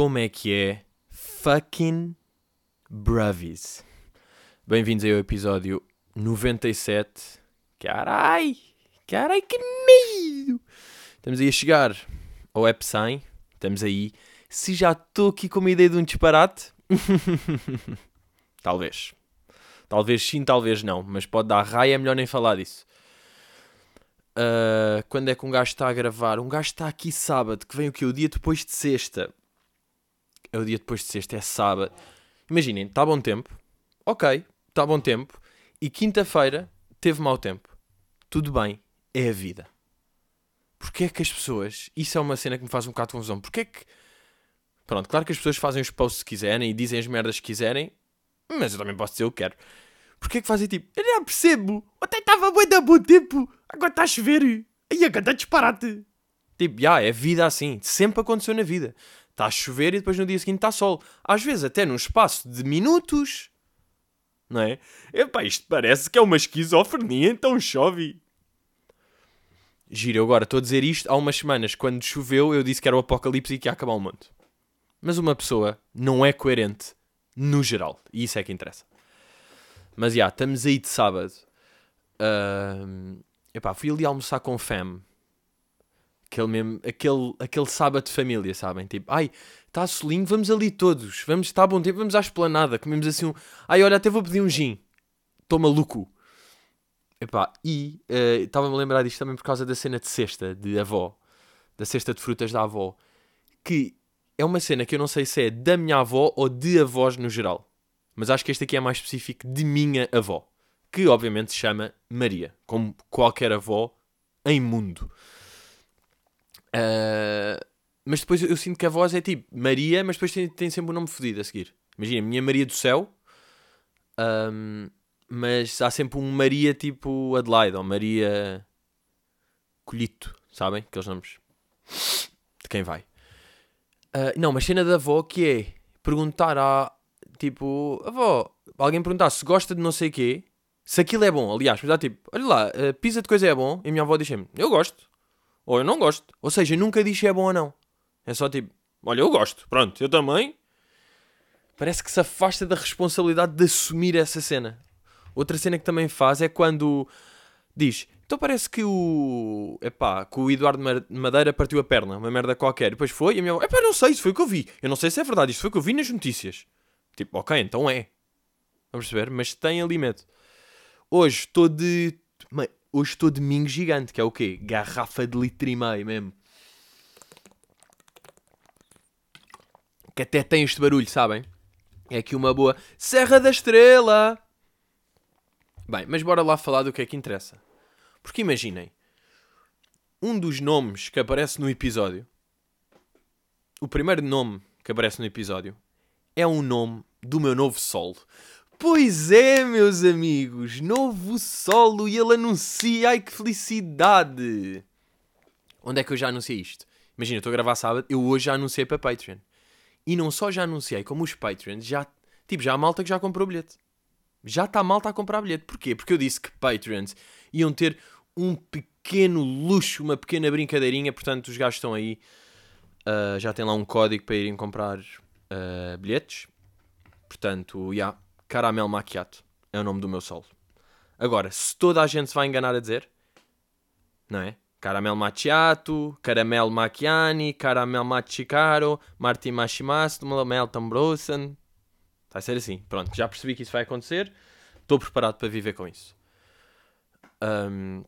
Como é que é? Fucking Bravis. Bem-vindos ao episódio 97. Carai! Carai, que medo! Estamos aí a chegar ao App 100. Estamos aí. Se já estou aqui com uma ideia de um disparate. talvez. Talvez sim, talvez não. Mas pode dar raia, é melhor nem falar disso. Uh, quando é que um gajo está a gravar? Um gajo está aqui sábado, que vem o que? O dia depois de sexta. É o dia depois de sexta, é sábado. Imaginem, está bom tempo. Ok, está bom tempo. E quinta-feira teve mau tempo. Tudo bem, é a vida. Porquê é que as pessoas. Isso é uma cena que me faz um bocado de confusão. Porquê é que. Pronto, claro que as pessoas fazem os posts que quiserem e dizem as merdas que quiserem, mas eu também posso dizer o que quero. Porquê é que fazem tipo, eu não percebo, até estava bem da bom tempo, agora está a chover, e a cantar disparate. Tipo, já, é vida assim, sempre aconteceu na vida. Está a chover e depois no dia seguinte está sol. Às vezes até num espaço de minutos. Não é? Epá, isto parece que é uma esquizofrenia, então chove. Giro, agora estou a dizer isto há umas semanas. Quando choveu, eu disse que era o apocalipse e que ia acabar o mundo. Mas uma pessoa não é coerente no geral. E isso é que interessa. Mas já, estamos aí de sábado. Uh, epá, fui ali almoçar com fam. Aquele, mesmo, aquele, aquele sábado de família, sabem? Tipo, ai, está solinho, vamos ali todos. Vamos, está bom tempo, vamos à esplanada. Comemos assim um. Ai, olha, até vou pedir um gin. Estou maluco. Epá, e uh, estava-me a lembrar disto também por causa da cena de cesta de avó. Da cesta de frutas da avó. Que é uma cena que eu não sei se é da minha avó ou de avós no geral. Mas acho que este aqui é mais específico de minha avó, que obviamente se chama Maria, como qualquer avó em mundo. Uh, mas depois eu sinto que a voz é tipo Maria, mas depois tem, tem sempre um nome fodido a seguir. Imagina, minha Maria do Céu, um, mas há sempre um Maria tipo Adelaide ou Maria Colhito, sabem? Aqueles nomes de quem vai. Uh, não, mas cena da avó que é perguntar à, Tipo, avó, alguém perguntar se gosta de não sei o quê, se aquilo é bom. Aliás, mas dá tipo, olha lá, uh, pizza de coisa é bom. E a minha avó diz-me, eu gosto. Ou eu não gosto. Ou seja, nunca diz se é bom ou não. É só tipo, olha, eu gosto. Pronto, eu também. Parece que se afasta da responsabilidade de assumir essa cena. Outra cena que também faz é quando diz, então parece que o. Epá, que o Eduardo Madeira partiu a perna, uma merda qualquer. E depois foi e a minha avó, epá, não sei, isso foi o que eu vi. Eu não sei se é verdade, isto foi o que eu vi nas notícias. Tipo, ok, então é. Vamos perceber? Mas tem ali medo. Hoje estou de. Hoje estou de mingo gigante, que é o quê? Garrafa de litro e meio mesmo. Que até tem este barulho, sabem? É aqui uma boa Serra da Estrela. Bem, mas bora lá falar do que é que interessa. Porque imaginem, um dos nomes que aparece no episódio, o primeiro nome que aparece no episódio, é um nome do meu novo solo. Pois é, meus amigos, novo solo e ele anuncia. Ai que felicidade! Onde é que eu já anunciei isto? Imagina, eu estou a gravar sábado, eu hoje já anunciei para Patreon. E não só já anunciei, como os Patreons já. Tipo, já há malta que já comprou bilhete. Já está malta a comprar bilhete. Porquê? Porque eu disse que Patreons iam ter um pequeno luxo, uma pequena brincadeirinha. Portanto, os gajos estão aí. Uh, já tem lá um código para irem comprar uh, bilhetes. Portanto, já, yeah, Caramel Macchiato é o nome do meu solo. Agora, se toda a gente se vai enganar a dizer, não é? Caramel Macchiato, Caramel Macchiani, Caramel Machicaro, Martin Machimasto, Mel Tambrosen. Vai ser assim. Pronto, já percebi que isso vai acontecer. Estou preparado para viver com isso. Um...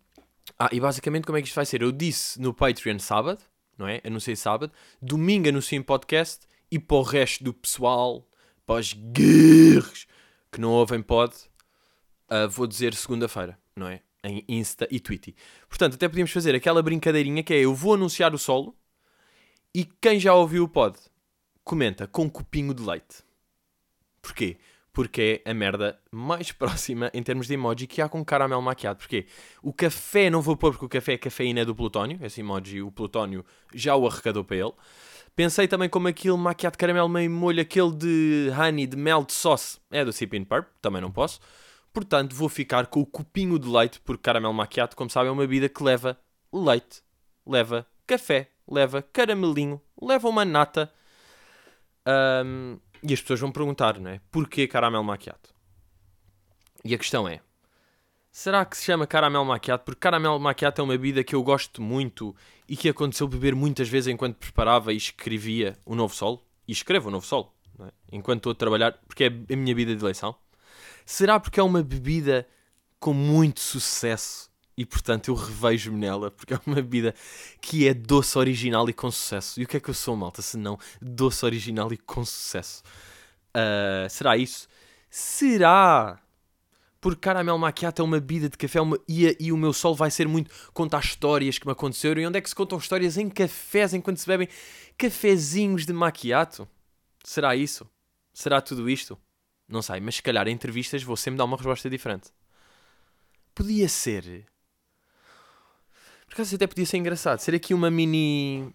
Ah, e basicamente como é que isto vai ser? Eu disse no Patreon sábado, não é? Anunciei sábado. Domingo anunciei em podcast e para o resto do pessoal, para os guerreiros que não ouvem pod, uh, vou dizer segunda-feira, não é? Em Insta e Twitter. Portanto, até podíamos fazer aquela brincadeirinha que é eu vou anunciar o solo e quem já ouviu o pod comenta com um copinho de leite. Porquê? Porque é a merda mais próxima em termos de emoji que há com caramelo maquiado. Porquê? O café não vou pôr porque o café é cafeína do plutónio. Esse emoji, o plutónio já o arrecadou para ele. Pensei também como aquele maquiado de caramelo meio molho, aquele de honey, de mel de sauce. É do Sip Purp, também não posso. Portanto, vou ficar com o copinho de leite, porque caramelo maquiado, como sabem, é uma bebida que leva leite, leva café, leva caramelinho, leva uma nata. Um, e as pessoas vão perguntar, não é? Porquê caramelo macchiato? E a questão é: será que se chama caramelo macchiato? Porque caramelo macchiato é uma bebida que eu gosto muito e que aconteceu beber muitas vezes enquanto preparava e escrevia o Novo Sol. E escrevo o Novo Sol, é? enquanto estou a trabalhar, porque é a minha vida de eleição. Será porque é uma bebida com muito sucesso e portanto eu revejo-me nela porque é uma bebida que é doce original e com sucesso. E o que é que eu sou, malta, se não doce original e com sucesso? Uh, será isso? Será? Porque caramelo macchiato é uma bebida de café uma... e, e, o meu sol vai ser muito contar histórias que me aconteceram. E onde é que se contam histórias? Em cafés, enquanto se bebem cafezinhos de macchiato. Será isso? Será tudo isto? Não sei, mas se calhar em entrevistas vou sempre dar uma resposta diferente. Podia ser. Por acaso até podia ser engraçado. Ser aqui uma mini.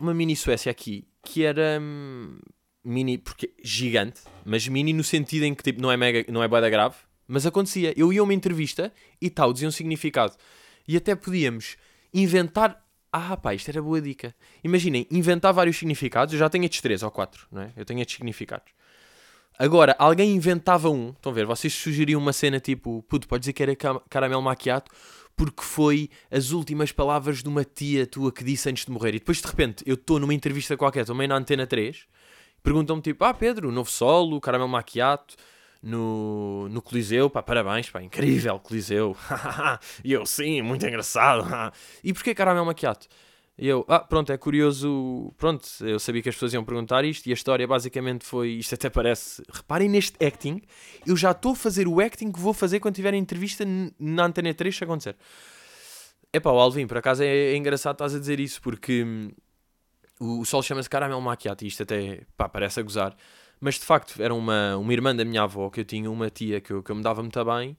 Uma mini Suécia aqui. Que era. Hum, mini. Porque gigante. Mas mini no sentido em que tipo, não é mega. Não é boeda grave. Mas acontecia. Eu ia a uma entrevista e tal, dizia um significado. E até podíamos inventar. Ah, pá, isto era boa dica. Imaginem, inventar vários significados. Eu já tenho estes três ou quatro, não é? Eu tenho estes significados. Agora, alguém inventava um. Estão a ver? Vocês sugeriam uma cena tipo, puto, pode dizer que era caramelo maquiato porque foi as últimas palavras de uma tia tua que disse antes de morrer. E depois, de repente, eu estou numa entrevista qualquer, meio na Antena 3, perguntam-me tipo, ah, Pedro, novo solo, caramelo maquiato, no, no Coliseu, pá, parabéns, pá, incrível, Coliseu. e eu, sim, muito engraçado. e porquê caramelo maquiato? E eu, ah, pronto, é curioso. Pronto, eu sabia que as pessoas iam perguntar isto e a história basicamente foi. Isto até parece. Reparem neste acting. Eu já estou a fazer o acting que vou fazer quando tiver a entrevista na Antena 3 se acontecer. É pá, o Alvin, por acaso é, é, engraçado estás a dizer isso porque hum, o, o sol chama-se Caramel Macchiato e isto até, pá, parece a gozar. Mas de facto era uma, uma irmã da minha avó que eu tinha, uma tia que eu, que eu me dava muito bem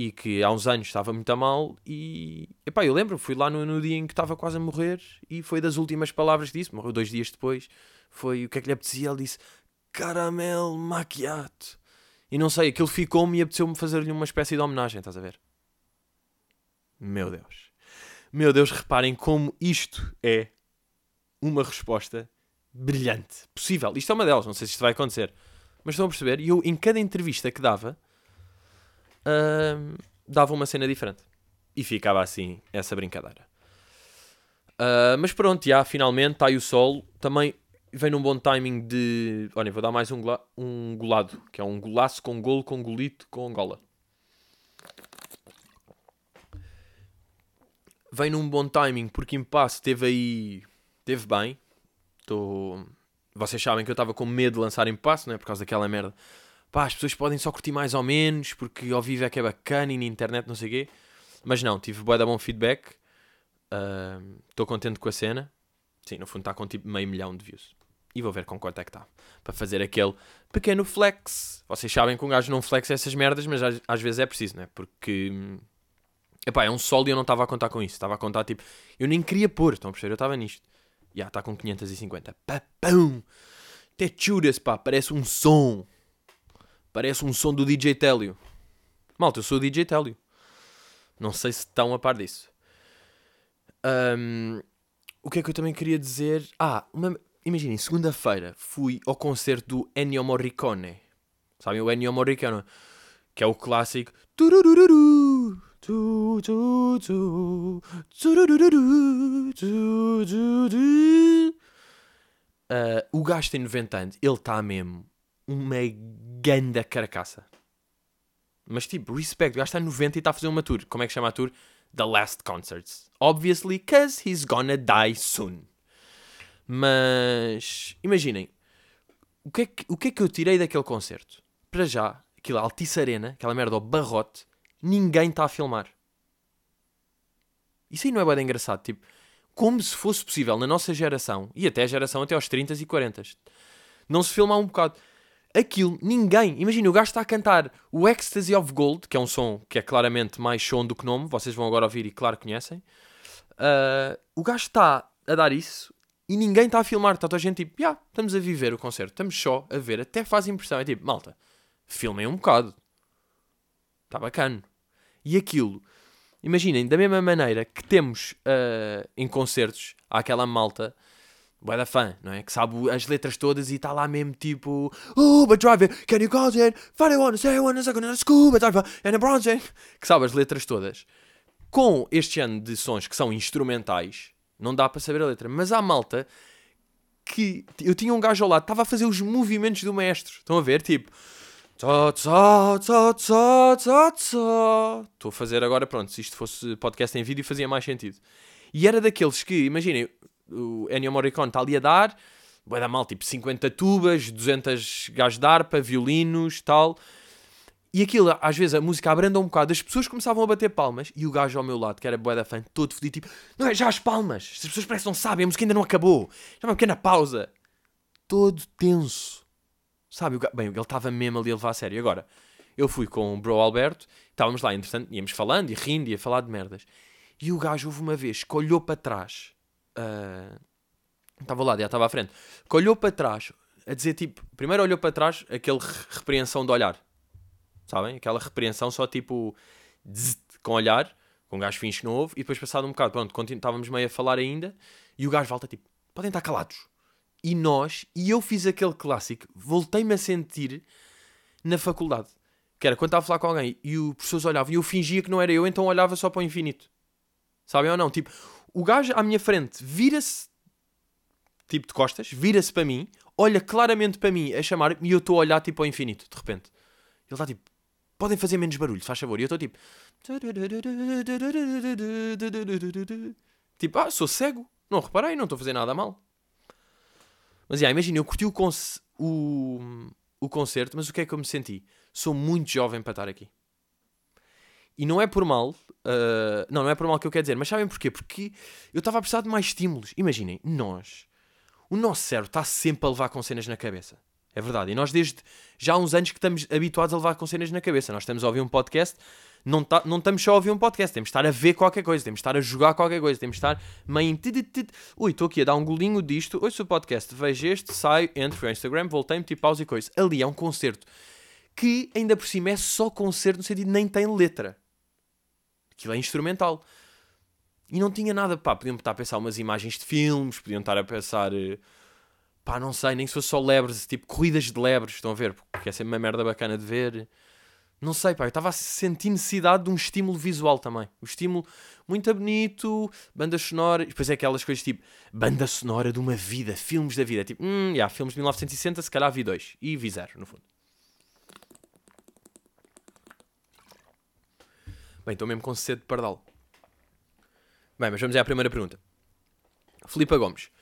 e que há uns anos estava muito a mal e epá, eu lembro, fui lá no, no dia em que estava quase a morrer e foi das últimas palavras disso, morreu dois dias depois, foi o que é que lhe apetecia, ele disse caramel macchiato e não sei, aquilo ficou-me e apeteceu-me fazer-lhe uma espécie de homenagem, estás a ver? Meu Deus. Meu Deus, reparem como isto é uma resposta brilhante, possível. Isto é uma delas, não sei se isto vai acontecer. Mas estão a perceber? E eu, em cada entrevista que dava, uh, dava uma cena diferente. E ficava assim, essa brincadeira. Uh, mas pronto, já, finalmente está aí o sol. Também vem num bom timing de. Olha, vou dar mais um, um golado, que é um golaço com golo, com golito, com Angola. Vem num bom timing porque Impasse teve aí. Teve bem. Tô... Vocês sabem que eu estava com medo de lançar Impasse, não é? Por causa daquela merda pá, as pessoas podem só curtir mais ou menos, porque ao vivo é que é bacana e na internet não sei o quê. Mas não, tive bué da bom feedback. Estou uh, contente com a cena. Sim, no fundo está com tipo meio milhão de views. E vou ver com quanto é que está. Para fazer aquele pequeno flex. Vocês sabem que um gajo não flex essas merdas, mas às, às vezes é preciso, não é? Porque... Epá, é um sol e eu não estava a contar com isso. Estava a contar tipo... Eu nem queria pôr, estão a perceber? Eu estava nisto. Já, yeah, está com 550. Papão! Até churas, pá, parece um som. Parece um som do DJ Télio. Malta, eu sou o DJ Télio. Não sei se estão a par disso. Um, o que é que eu também queria dizer? Ah, uma... imaginem, segunda-feira fui ao concerto do Ennio Morricone. Sabem o Ennio Morricone? Que é o clássico. Uh, o gajo tem 90 anos, ele está mesmo uma ganda carcaça. Mas tipo, respect, o gajo está 90 e está a fazer uma tour. Como é que chama a tour? The Last Concerts. Obviously, cause he's gonna die soon. Mas imaginem, o que, é que, o que é que eu tirei daquele concerto? Para já, aquilo, Altice Arena, aquela merda, o barrote, ninguém está a filmar. Isso aí não é bem engraçado. Tipo, como se fosse possível na nossa geração, e até a geração até aos 30 e 40, não se filmar um bocado aquilo, ninguém. Imagina, o gajo está a cantar o Ecstasy of Gold, que é um som que é claramente mais som do que nome, vocês vão agora ouvir e claro conhecem. Uh, o gajo está a dar isso e ninguém está a filmar. Está toda a gente tipo, já, yeah, estamos a viver o concerto, estamos só a ver, até faz impressão. É tipo, malta, filmem um bocado. Está bacana. E aquilo, imaginem, da mesma maneira que temos uh, em concertos, há aquela malta Boa da fã, não é? Que sabe as letras todas e está lá mesmo tipo Uber driver, can you call it? Funny one, say one, second, scuba driver, and a bronze. Que sabe as letras todas. Com este ano de sons que são instrumentais, não dá para saber a letra. Mas há malta que. Eu tinha um gajo ao lado, estava a fazer os movimentos do maestro. Estão a ver? Tipo. Estou a fazer agora, pronto, se isto fosse podcast em vídeo fazia mais sentido. E era daqueles que, imaginem, o Ennio Morricone está ali a dar, vai dar mal, tipo 50 tubas, 200 gajos de harpa, violinos, tal. E aquilo, às vezes, a música abranda um bocado, as pessoas começavam a bater palmas e o gajo ao meu lado, que era bué da fã, todo fodido, tipo, não é já as palmas, as pessoas parecem que não sabem, a música ainda não acabou, já uma pequena pausa. Todo tenso. Sabe? Bem, ele estava mesmo ali a levar a sério. Agora, eu fui com o bro Alberto, estávamos lá, entretanto, íamos falando e rindo e a falar de merdas. E o gajo houve uma vez que olhou para trás, uh, estava lá, já estava à frente, que olhou para trás, a dizer tipo, primeiro olhou para trás, aquele repreensão de olhar, sabem? Aquela repreensão só tipo, com olhar, com um gajo finge ouve, e depois passado um bocado, pronto, estávamos meio a falar ainda, e o gajo volta tipo, podem estar calados. E nós, e eu fiz aquele clássico, voltei-me a sentir na faculdade. Que era quando estava a falar com alguém e o professor olhava e eu fingia que não era eu, então olhava só para o infinito. Sabem ou não? Tipo, o gajo à minha frente vira-se, tipo de costas, vira-se para mim, olha claramente para mim a chamar-me e eu estou a olhar tipo ao infinito, de repente. Ele está tipo, podem fazer menos barulho, faz favor. E eu estou tipo. Tipo, ah, sou cego. Não reparei, não estou a fazer nada mal. Mas, yeah, imagina, eu curti o, o, o concerto, mas o que é que eu me senti? Sou muito jovem para estar aqui. E não é por mal, uh, não, não é por mal que eu quero dizer, mas sabem porquê? Porque eu estava a precisar de mais estímulos. Imaginem, nós, o nosso cérebro está sempre a levar com cenas na cabeça. É verdade. E nós, desde já há uns anos que estamos habituados a levar com cenas na cabeça. Nós estamos a ouvir um podcast não, tá, não estamos só a ouvir um podcast, temos de estar a ver qualquer coisa, temos de estar a jogar qualquer coisa, temos de estar meio. Ui, estou aqui a dar um golinho disto, ouço o podcast, vejo este, saio, entro no Instagram, voltei-me, tipo pausa e coisa. Ali é um concerto que ainda por cima é só concerto no sentido nem tem letra. Aquilo é instrumental. E não tinha nada, pá, podiam estar a pensar umas imagens de filmes, podiam estar a pensar, eh, pá, não sei, nem se fosse só lebres, tipo corridas de lebres, estão a ver? Porque é sempre uma merda bacana de ver. Não sei, pá, eu estava a sentir necessidade de um estímulo visual também. Um estímulo muito bonito, banda sonora, e depois é aquelas coisas tipo banda sonora de uma vida, filmes da vida. Tipo, hum, yeah, filmes de 1960, se calhar vi dois. E vi zero, no fundo. Bem, estou mesmo com sede de pardal. Bem, mas vamos à primeira pergunta. Filipa Gomes.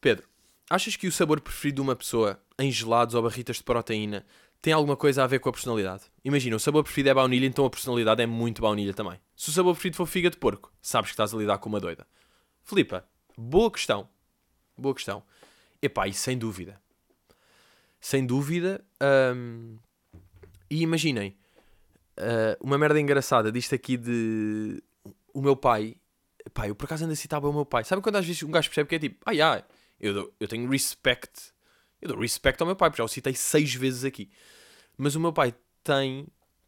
Pedro, achas que o sabor preferido de uma pessoa em gelados ou barritas de proteína tem alguma coisa a ver com a personalidade. Imagina, o sabor preferido é baunilha, então a personalidade é muito baunilha também. Se o sabor preferido for figa de porco, sabes que estás a lidar com uma doida. Filipa, boa questão. Boa questão. Epá, e sem dúvida. Sem dúvida. Hum, e imaginem, uh, uma merda engraçada disto aqui de. O meu pai. Epá, eu por acaso ando a citar o meu pai. Sabe quando às vezes um gajo percebe que é tipo, ah, yeah, eu, dou, eu tenho respect eu dou respeito ao meu pai, porque já o citei seis vezes aqui. Mas o meu pai tem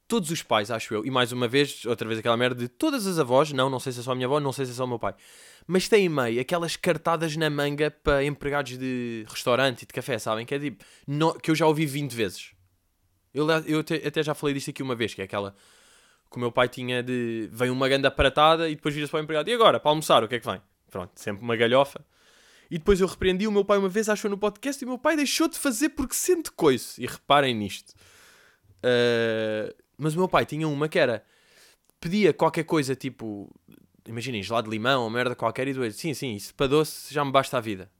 todos os pais, acho eu, e mais uma vez, outra vez aquela merda de todas as avós, não, não sei se é só a minha avó, não sei se é só o meu pai, mas tem em meio aquelas cartadas na manga para empregados de restaurante e de café, sabem? Que é tipo, no, que eu já ouvi 20 vezes. Eu, eu até, até, já falei disto aqui uma vez, que é aquela que o meu pai tinha de. Vem uma ganda pratada e depois vira-se para o empregado. E agora, para almoçar, o que é que vem? Pronto, sempre uma galhofa. E depois eu repreendi o meu pai uma vez, achou no podcast, e o meu pai deixou de fazer porque sente coice. E reparem nisto. Uh, mas o meu pai tinha uma que era. Pedia qualquer coisa tipo. Imaginem, gelado de limão ou merda qualquer, e dois. Sim, sim, isso para doce já me basta a vida.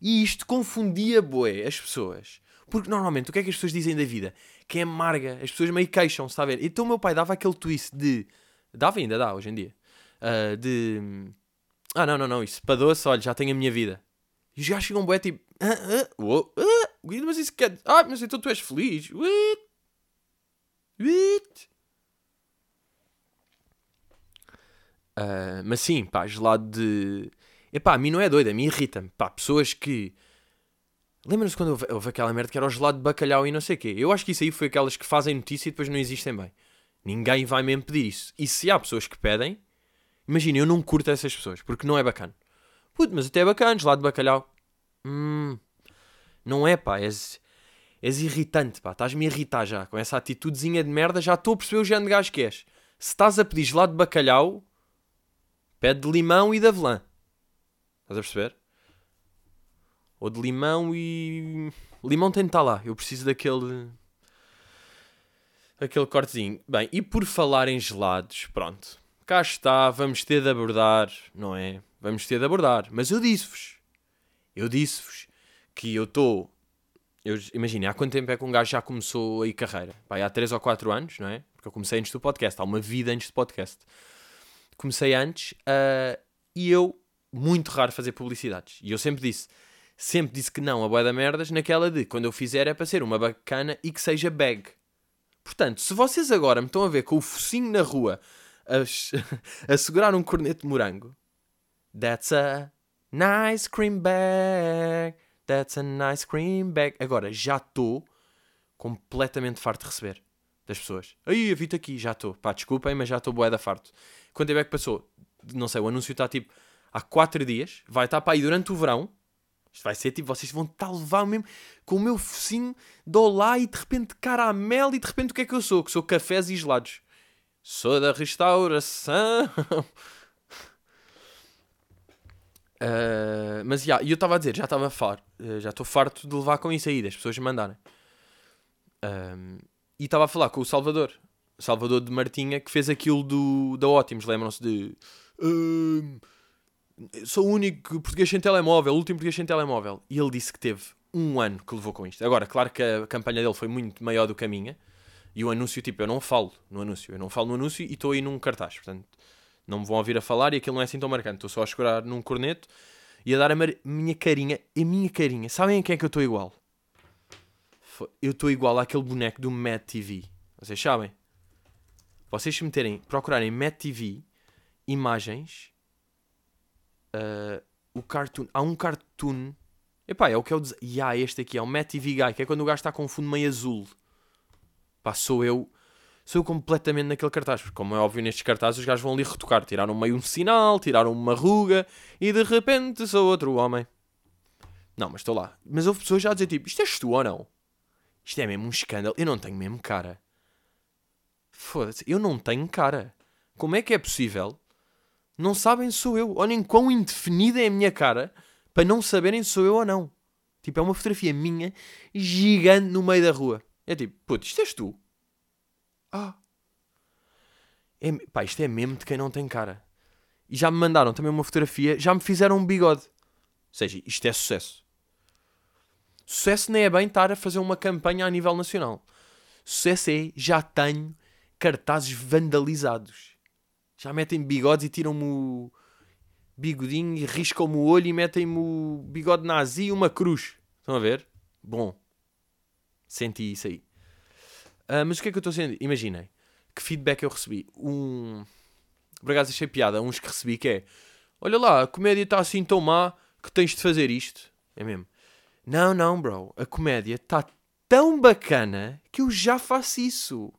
E isto confundia, boé, as pessoas. Porque normalmente o que é que as pessoas dizem da vida? Que é amarga. As pessoas meio queixam-se, está a ver? Então o meu pai dava aquele twist de. Dava ainda, dá, hoje em dia. Uh, de ah, não, não, não, isso para doce, olha, já tenho a minha vida. E os gajos ficam bué tipo. Ah, ah, ah, mas isso quer. Ah, mas então tu és feliz. What? What? Uh, mas sim, pá, gelado de. Epá, a mim não é doido, a mim irrita-me. Pá, pessoas que. Lembra-se quando houve, houve aquela merda que era o gelado de bacalhau e não sei o quê? Eu acho que isso aí foi aquelas que fazem notícia e depois não existem bem. Ninguém vai mesmo pedir isso. E se há pessoas que pedem, Imagina, eu não curto essas pessoas, porque não é bacana. Puto, mas até é bacana, gelado de bacalhau. Hum, não é, pá, és, és irritante, pá, estás-me a irritar já, com essa atitudezinha de merda, já estou a perceber o género de gajo que és. Se estás a pedir gelado de bacalhau, pede de limão e de avelã. Estás a perceber? Ou de limão e... Limão tem de estar lá, eu preciso daquele... Aquele cortezinho. Bem, e por falar em gelados, pronto. Cá está, vamos ter de abordar, não é? Vamos ter de abordar. Mas eu disse-vos, eu disse-vos que eu estou. Imaginem, há quanto tempo é que um gajo já começou aí carreira? Há 3 ou 4 anos, não é? Porque eu comecei antes do podcast, há uma vida antes do podcast. Comecei antes uh, e eu, muito raro fazer publicidades. E eu sempre disse, sempre disse que não a boia da merdas, naquela de quando eu fizer é para ser uma bacana e que seja bag. Portanto, se vocês agora me estão a ver com o focinho na rua a, a segurar um corneto de morango, that's a nice cream bag, that's a nice cream bag. Agora, já estou completamente farto de receber das pessoas. Aí, eu vi-te aqui, já estou. Pá, desculpem, mas já estou boeda farto. Quanto tempo é que passou? Não sei, o anúncio está tipo há 4 dias, vai estar para aí durante o verão isto vai ser tipo, vocês vão estar a levar mesmo com o meu focinho de olá e de repente caramelo e de repente o que é que eu sou? Que sou cafés e gelados. Sou da restauração. uh, mas já, e eu estava a dizer, já estava farto, uh, já estou farto de levar com isso aí, das pessoas mandarem. Uh, e estava a falar com o Salvador, Salvador de Martinha, que fez aquilo do, da Ótimos, lembram-se de sou o único português sem telemóvel, o último português sem telemóvel. E ele disse que teve um ano que levou com isto. Agora, claro que a campanha dele foi muito maior do que a minha. E o anúncio, tipo, eu não falo no anúncio. Eu não falo no anúncio e estou aí num cartaz. Portanto, não me vão ouvir a falar e aquilo não é assim tão marcante. Estou só a escurar num corneto e a dar a minha carinha. A minha carinha. Sabem a quem é que eu estou igual? Eu estou igual àquele boneco do Mad TV. Vocês sabem? Vocês se meterem, procurarem Mad TV, imagens, uh, o cartoon. Há um cartoon. Epá, é o que é o. E há este aqui, é o Matt TV Guy, que é quando o gajo está com um fundo meio azul. Pá, sou eu. Sou eu completamente naquele cartaz. Porque, como é óbvio, nestes cartazes os gajos vão ali retocar. Tiraram meio um sinal, tiraram uma ruga e de repente sou outro homem. Não, mas estou lá. Mas houve pessoas já a dizer tipo: Isto és tu ou não? Isto é mesmo um escândalo. Eu não tenho mesmo cara. Foda-se, eu não tenho cara. Como é que é possível não sabem sou eu. Olhem quão indefinida é a minha cara para não saberem se sou eu ou não. Tipo, é uma fotografia minha gigante no meio da rua. É tipo, puto, isto és tu. Ah. É, pá, isto é mesmo de quem não tem cara. E já me mandaram também uma fotografia, já me fizeram um bigode. Ou seja, isto é sucesso. Sucesso nem é bem estar a fazer uma campanha a nível nacional. Sucesso é, já tenho cartazes vandalizados já metem bigodes e tiram-me o bigodinho e riscam-me o olho e metem-me o bigode nazi e uma cruz. Estão a ver? Bom. Senti isso aí. Uh, mas o que é que eu estou sendo? Imaginem. Que feedback eu recebi. Um... Por acaso achei piada. Uns que recebi que é... Olha lá, a comédia está assim tão má que tens de fazer isto. É mesmo. Não, não, bro. A comédia está tão bacana que eu já faço isso.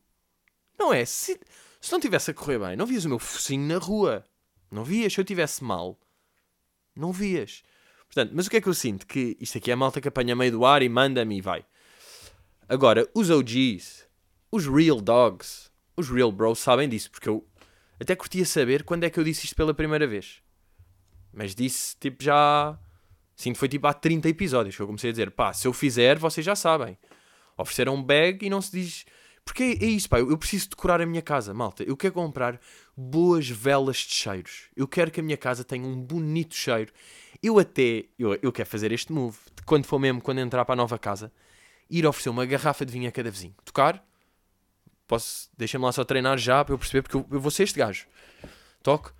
Não é? Se... Se não tivesse a correr bem, não vias o meu focinho na rua. Não vias. Se eu tivesse mal, não vias. Portanto, mas o que é que eu sinto? Que isto aqui é a malta que apanha meio do ar e manda-me e vai. Agora, os OGs, os real dogs, os real bros sabem disso, porque eu até curtia saber quando é que eu disse isto pela primeira vez. Mas disse tipo já. Sinto foi tipo há 30 episódios que eu comecei a dizer: pá, se eu fizer, vocês já sabem. Ofereceram um bag e não se diz porque é, é isso, pá. Eu preciso decorar a minha casa, malta. Eu quero comprar boas velas de cheiros. Eu quero que a minha casa tenha um bonito cheiro. Eu até. Eu, eu quero fazer este move. Quando for mesmo, quando entrar para a nova casa, ir oferecer uma garrafa de vinho a cada vizinho. Tocar. Posso. Deixa-me lá só treinar já para eu perceber, porque eu, eu vou ser este gajo. Toque.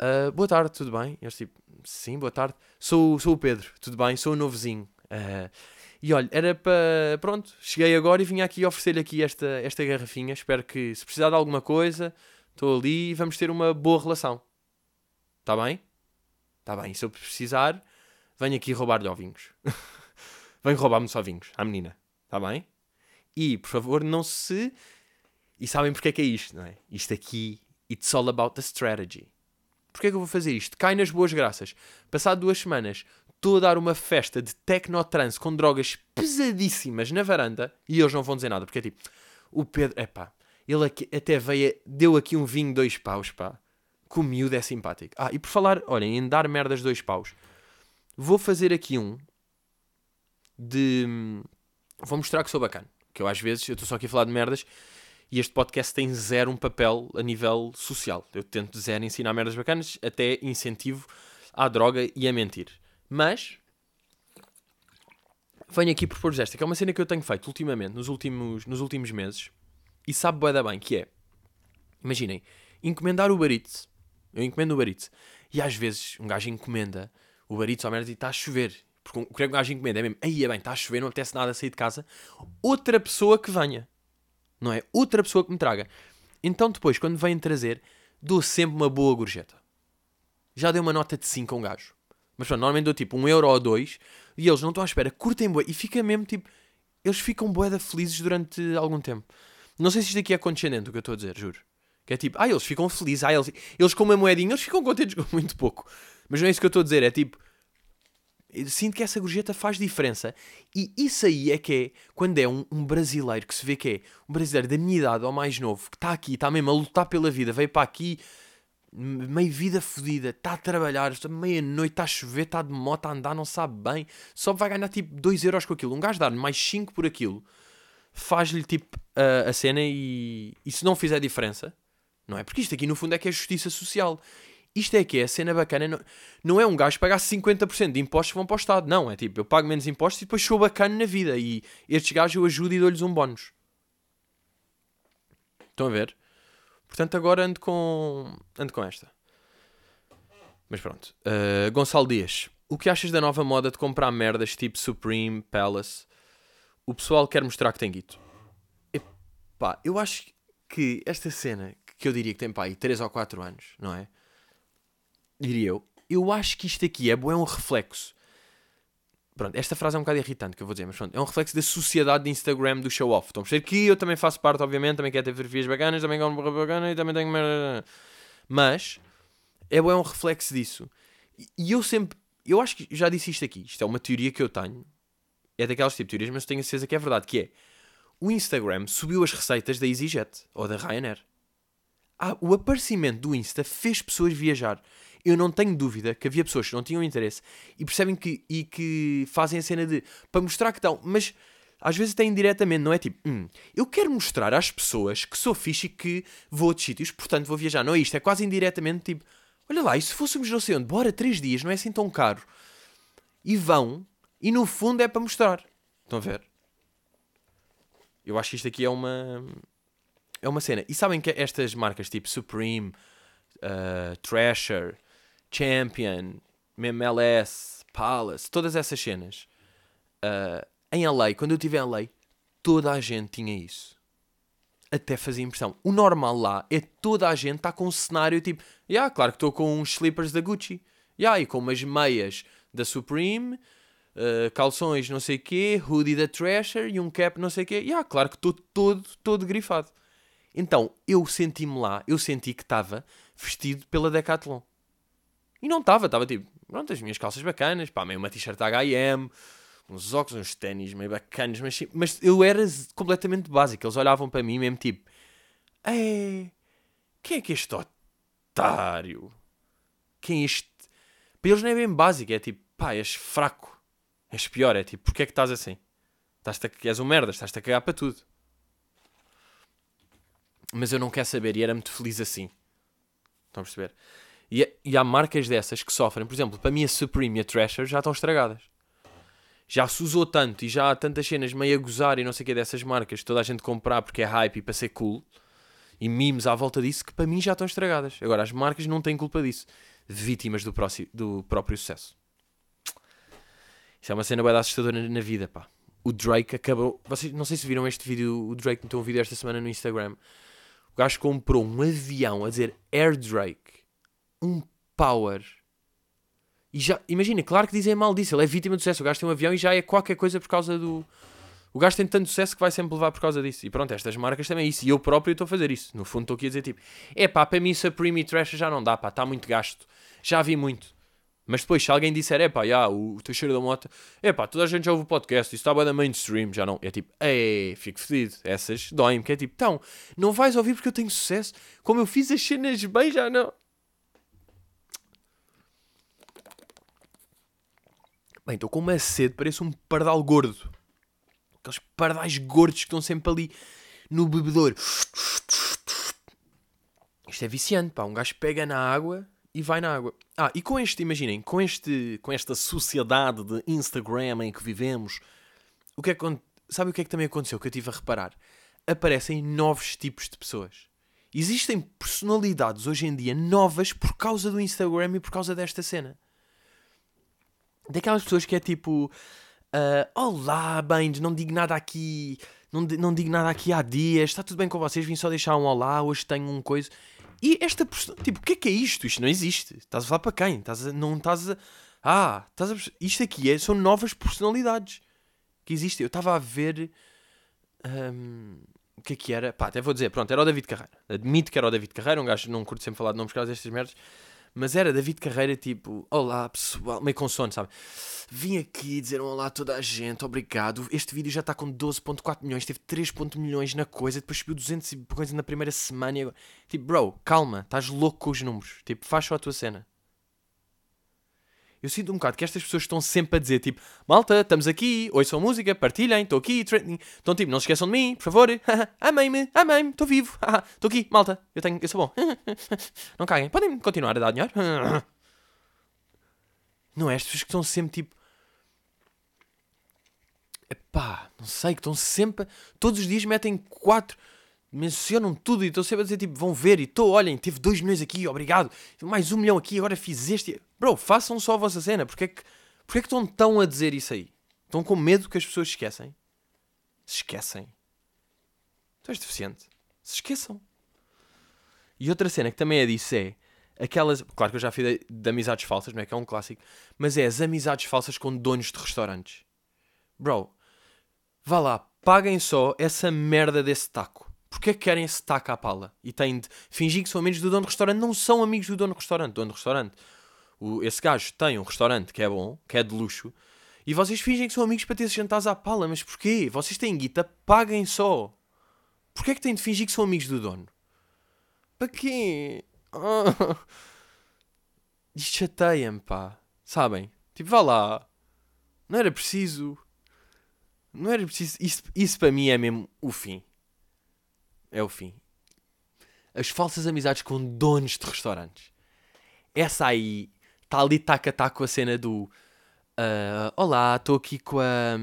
Uh, boa tarde, tudo bem? Eu tipo, sim, boa tarde. Sou, sou o Pedro, tudo bem? Sou o novo vizinho. Uh, e olha, era para. Pronto, cheguei agora e vim aqui oferecer-lhe aqui esta, esta garrafinha. Espero que, se precisar de alguma coisa, estou ali e vamos ter uma boa relação. Está bem? Está bem. Se eu precisar, venho aqui roubar-lhe ovinhos. venho roubar-me só vinhos à menina. Está bem? E, por favor, não se. E sabem porque é que é isto, não é? Isto aqui, it's all about the strategy. Porquê é que eu vou fazer isto? Cai nas boas graças. Passado duas semanas, estou a dar uma festa de technotrance com drogas pesadíssimas na varanda e eles não vão dizer nada, porque é tipo, o Pedro, é pá, ele aqui, até veio, deu aqui um vinho dois paus, pá. Com o miúdo é simpático. Ah, e por falar, olhem, em dar merdas dois paus, vou fazer aqui um de. Vou mostrar que sou bacana. Que eu às vezes, eu estou só aqui a falar de merdas e este podcast tem zero um papel a nível social. Eu tento zero ensinar merdas bacanas, até incentivo à droga e a mentir. Mas venho aqui propor-vos esta, que é uma cena que eu tenho feito ultimamente, nos últimos, nos últimos meses, e sabe bué da bem, que é, imaginem, encomendar o Baritz. Eu encomendo o Baritz. E às vezes um gajo encomenda o Baritz ao merda e está a chover. Porque o que é que um gajo encomenda é mesmo, aí é bem, está a chover, não apetece nada a sair de casa. Outra pessoa que venha. Não é? Outra pessoa que me traga. Então depois, quando vêm trazer, dou sempre uma boa gorjeta. Já dei uma nota de 5 a um gajo. Mas pronto, normalmente dou tipo um euro ou dois e eles não estão à espera, curtem bué e fica mesmo tipo. Eles ficam bué felizes durante algum tempo. Não sei se isto aqui é condescendente o que eu estou a dizer, juro. Que é tipo, ah, eles ficam felizes, ah, eles, eles com uma moedinha, eles ficam contentes com muito pouco. Mas não é isso que eu estou a dizer, é tipo, sinto que essa gorjeta faz diferença. E isso aí é que é quando é um, um, brasileiro que se vê que é um brasileiro da minha idade ou mais novo, que está aqui, está mesmo a lutar pela vida, veio para aqui, meio vida fodida, está a trabalhar, meia-noite, está a chover, está de moto a andar, não sabe bem, só vai ganhar tipo 2 euros com aquilo. Um gajo dar-lhe mais 5 por aquilo faz-lhe tipo a, a cena e, e se não fizer diferença, não é? Porque isto aqui no fundo é que é justiça social. Isto é que é a cena bacana. Não, não é um gajo pagar 50% de impostos que vão para o Estado. Não, é tipo, eu pago menos impostos e depois sou bacana na vida. E estes gajos eu ajudo e dou-lhes um bónus. Estão a ver? Portanto, agora ando com, ando com esta. Mas pronto. Uh, Gonçalo Dias. O que achas da nova moda de comprar merdas tipo Supreme, Palace? o pessoal quer mostrar que tem guito. Epá, eu acho que esta cena, que eu diria que tem pá, aí 3 ou 4 anos, não é? Diria eu. Eu acho que isto aqui é, é um reflexo. Pronto, esta frase é um bocado irritante que eu vou dizer, mas pronto, é um reflexo da sociedade de Instagram do show off. Estão a perceber que eu também faço parte, obviamente, também quero ter fotografias bacanas, também quero uma bacana e também tenho. Mas é, é um reflexo disso. E eu sempre. Eu acho que já disse isto aqui. Isto é uma teoria que eu tenho é daquelas tipo de teorias, mas tenho a certeza que é verdade, que é o Instagram subiu as receitas da EasyJet ou da Ryanair. Ah, o aparecimento do Insta fez pessoas viajar. Eu não tenho dúvida que havia pessoas que não tinham interesse e percebem que, e que fazem a cena de para mostrar que estão, mas às vezes até indiretamente, não é tipo, hum, eu quero mostrar às pessoas que sou fixe e que vou a outros sítios, portanto vou viajar. Não é isto, é quase indiretamente tipo, olha lá, e se fôssemos não sei onde, bora, três dias, não é assim tão caro. E vão e no fundo é para mostrar. Estão a ver? Eu acho que isto aqui é uma. É uma cena. E sabem que estas marcas tipo Supreme, uh, Thrasher, Champion, MLS, Palace, todas essas cenas. Uh, em LA, quando eu estive em LA, toda a gente tinha isso. Até fazia impressão. O normal lá é toda a gente está com um cenário tipo, yeah, claro que estou com uns slippers da Gucci, yeah, e com umas meias da Supreme, uh, calções não sei quê, hoodie da Thrasher e um cap não sei quê. E ah, claro que estou todo, todo grifado. Então, eu senti-me lá, eu senti que estava vestido pela Decathlon. E não estava, estava tipo, pronto, as minhas calças bacanas, pá, meio uma t-shirt H&M, uns óculos, uns ténis meio bacanas, mas, mas eu era completamente básico. Eles olhavam para mim mesmo tipo, é, quem é que é este otário? Quem é este? Para eles não é bem básico, é tipo, pá, és fraco. És pior, é tipo, porque é que estás assim? Estás a, és um merda, estás-te a cagar para tudo. Mas eu não quero saber e era muito feliz assim. Estão a perceber? E, e há marcas dessas que sofrem. Por exemplo, para mim a Supreme e a Thrasher já estão estragadas. Já se usou tanto e já há tantas cenas meio a gozar e não sei o que dessas marcas, toda a gente comprar porque é hype e para ser cool e memes à volta disso que para mim já estão estragadas. Agora, as marcas não têm culpa disso. Vítimas do, próximo, do próprio sucesso. Isso é uma cena bem assustadora na vida, pá. O Drake acabou. Vocês, não sei se viram este vídeo. O Drake meteu um vídeo esta semana no Instagram. O gajo comprou um avião a dizer Air Drake. Um power. E já, imagina, claro que dizem mal disso. Ele é vítima do sucesso. O gajo tem um avião e já é qualquer coisa por causa do. O gajo tem tanto sucesso que vai sempre levar por causa disso. E pronto, estas marcas também é isso. E eu próprio estou a fazer isso. No fundo, estou aqui a dizer tipo: é pá, para mim Supreme e Trash já não dá, pá, está muito gasto. Já vi muito. Mas depois, se alguém disser, é pá, já, o Teixeira da Mota, é pá, toda a gente já ouve o podcast, isso está bem da mainstream, já não. É tipo, é, fico fedido. Essas doem-me, que é tipo, então, não vais ouvir porque eu tenho sucesso. Como eu fiz as cenas bem, já não. Bem, estou com uma sede, parece um pardal gordo. Aqueles pardais gordos que estão sempre ali no bebedor. Isto é viciante, pá. Um gajo pega na água e vai na água. Ah, e com este, imaginem, com, este, com esta sociedade de Instagram em que vivemos, o que é sabe o que é que também aconteceu que eu tive a reparar? Aparecem novos tipos de pessoas. Existem personalidades hoje em dia novas por causa do Instagram e por causa desta cena. Daquelas pessoas que é tipo. Uh, Olá, bem, não digo nada aqui. Não, não digo nada aqui há dias. Está tudo bem com vocês? Vim só deixar um olá. Hoje tenho um coisa. E esta pessoa, tipo, o que é que é isto? Isto não existe. Estás a falar para quem? Estás a, não estás a. Ah, estás a. Isto aqui é, são novas personalidades que existem. Eu estava a ver. Um, o que é que era? Pá, até vou dizer, pronto, era o David Carreira. Admito que era o David Carreira, um gajo não curto sempre falar de nomes causa destas merdas. Mas era David Carreira, tipo, olá pessoal, meio com sono, sabe? Vim aqui dizer um olá a toda a gente, obrigado. Este vídeo já está com 12.4 milhões, teve 3. milhões na coisa, depois subiu 200 e coisa na primeira semana. E agora... Tipo, bro, calma, estás louco com os números. Tipo, faz só a tua cena. Eu sinto um bocado que estas pessoas estão sempre a dizer, tipo, malta, estamos aqui, ouçam música, partilhem, estou aqui, estão tipo, não se esqueçam de mim, por favor, amem-me, amem-me, estou vivo, estou aqui, malta, eu, tenho, eu sou bom, não caguem, podem continuar a dar dinheiro. Não é? Estas pessoas que estão sempre tipo, epá, não sei, que estão sempre, todos os dias metem quatro mencionam tudo e estou sempre a dizer tipo, vão ver e estou, olhem, teve 2 milhões aqui, obrigado, mais um milhão aqui, agora fiz este. Bro, façam só a vossa cena, porque é que, porque é que estão tão a dizer isso aí? Estão com medo que as pessoas esquecem? Se esquecem. Tu és deficiente. Se esqueçam. E outra cena que também é disso é aquelas. Claro que eu já fiz de, de amizades falsas, não é? Que é um clássico. Mas é as amizades falsas com donos de restaurantes. Bro, vá lá, paguem só essa merda desse taco. Porquê que querem esse taco à pala? E têm de fingir que são amigos do dono do restaurante. Não são amigos do dono do restaurante. dono do restaurante. O, esse gajo tem um restaurante que é bom, que é de luxo. E vocês fingem que são amigos para ter jantares à pala. Mas porquê? Vocês têm guita, paguem só. Porquê é que têm de fingir que são amigos do dono? Para quê? Oh. Isto chateia-me, pá. Sabem? Tipo, vá lá. Não era preciso. Não era preciso. Isso, isso para mim é mesmo o fim. É o fim. As falsas amizades com donos de restaurantes. Essa aí está ali taca a com a cena do uh, Olá, estou aqui com a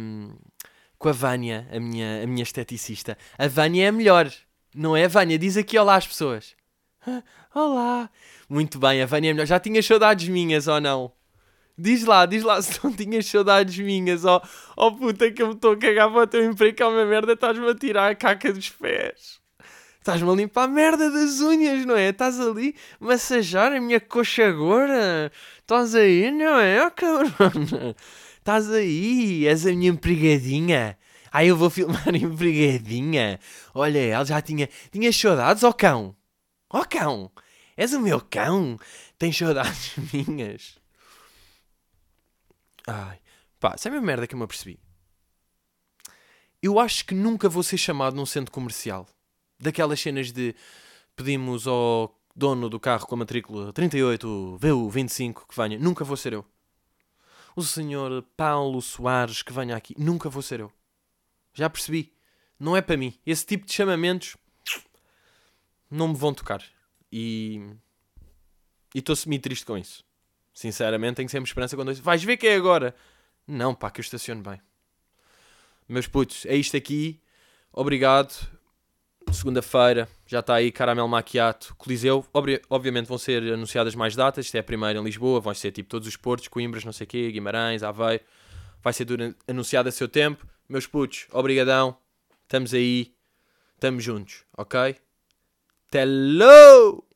com a Vânia, a minha, a minha esteticista. A Vânia é a melhor, não é? A Vânia diz aqui olá às pessoas. olá. Muito bem, a Vânia é melhor. Já tinhas saudades minhas ou não? Diz lá, diz lá se não tinhas saudades minhas. Oh, oh puta que eu me estou a cagar para o teu emprego, que é uma merda, estás-me a tirar a caca dos pés. Estás-me a limpar a merda das unhas, não é? Estás ali massajar a minha coxa agora. Estás aí, não é? Oh, cabrão. Estás aí, és a minha empregadinha. Aí eu vou filmar a empregadinha. Olha, ela já tinha. Tinha saudades, ó oh, cão? Ó oh, cão? És o meu cão? Tens saudades minhas? Ai, pá, sabe a merda que eu me apercebi? Eu acho que nunca vou ser chamado num centro comercial daquelas cenas de pedimos ao dono do carro com a matrícula 38 VU25 que venha, nunca vou ser eu. O senhor Paulo Soares que venha aqui, nunca vou ser eu. Já percebi. Não é para mim. Esse tipo de chamamentos não me vão tocar. E. Estou semi-triste com isso. Sinceramente, tenho sempre esperança quando eu vais ver que é agora. Não, pá, que eu estaciono bem. Meus putos, é isto aqui. Obrigado segunda-feira, já está aí Caramel Macchiato, Coliseu. Obri obviamente vão ser anunciadas mais datas. Isto é a primeira em Lisboa, vão ser tipo todos os portos, Coimbras, não sei o quê, Guimarães, Aveiro. Vai ser anunciado a seu tempo. Meus putos, obrigadão. Estamos aí. Estamos juntos, ok? Hello!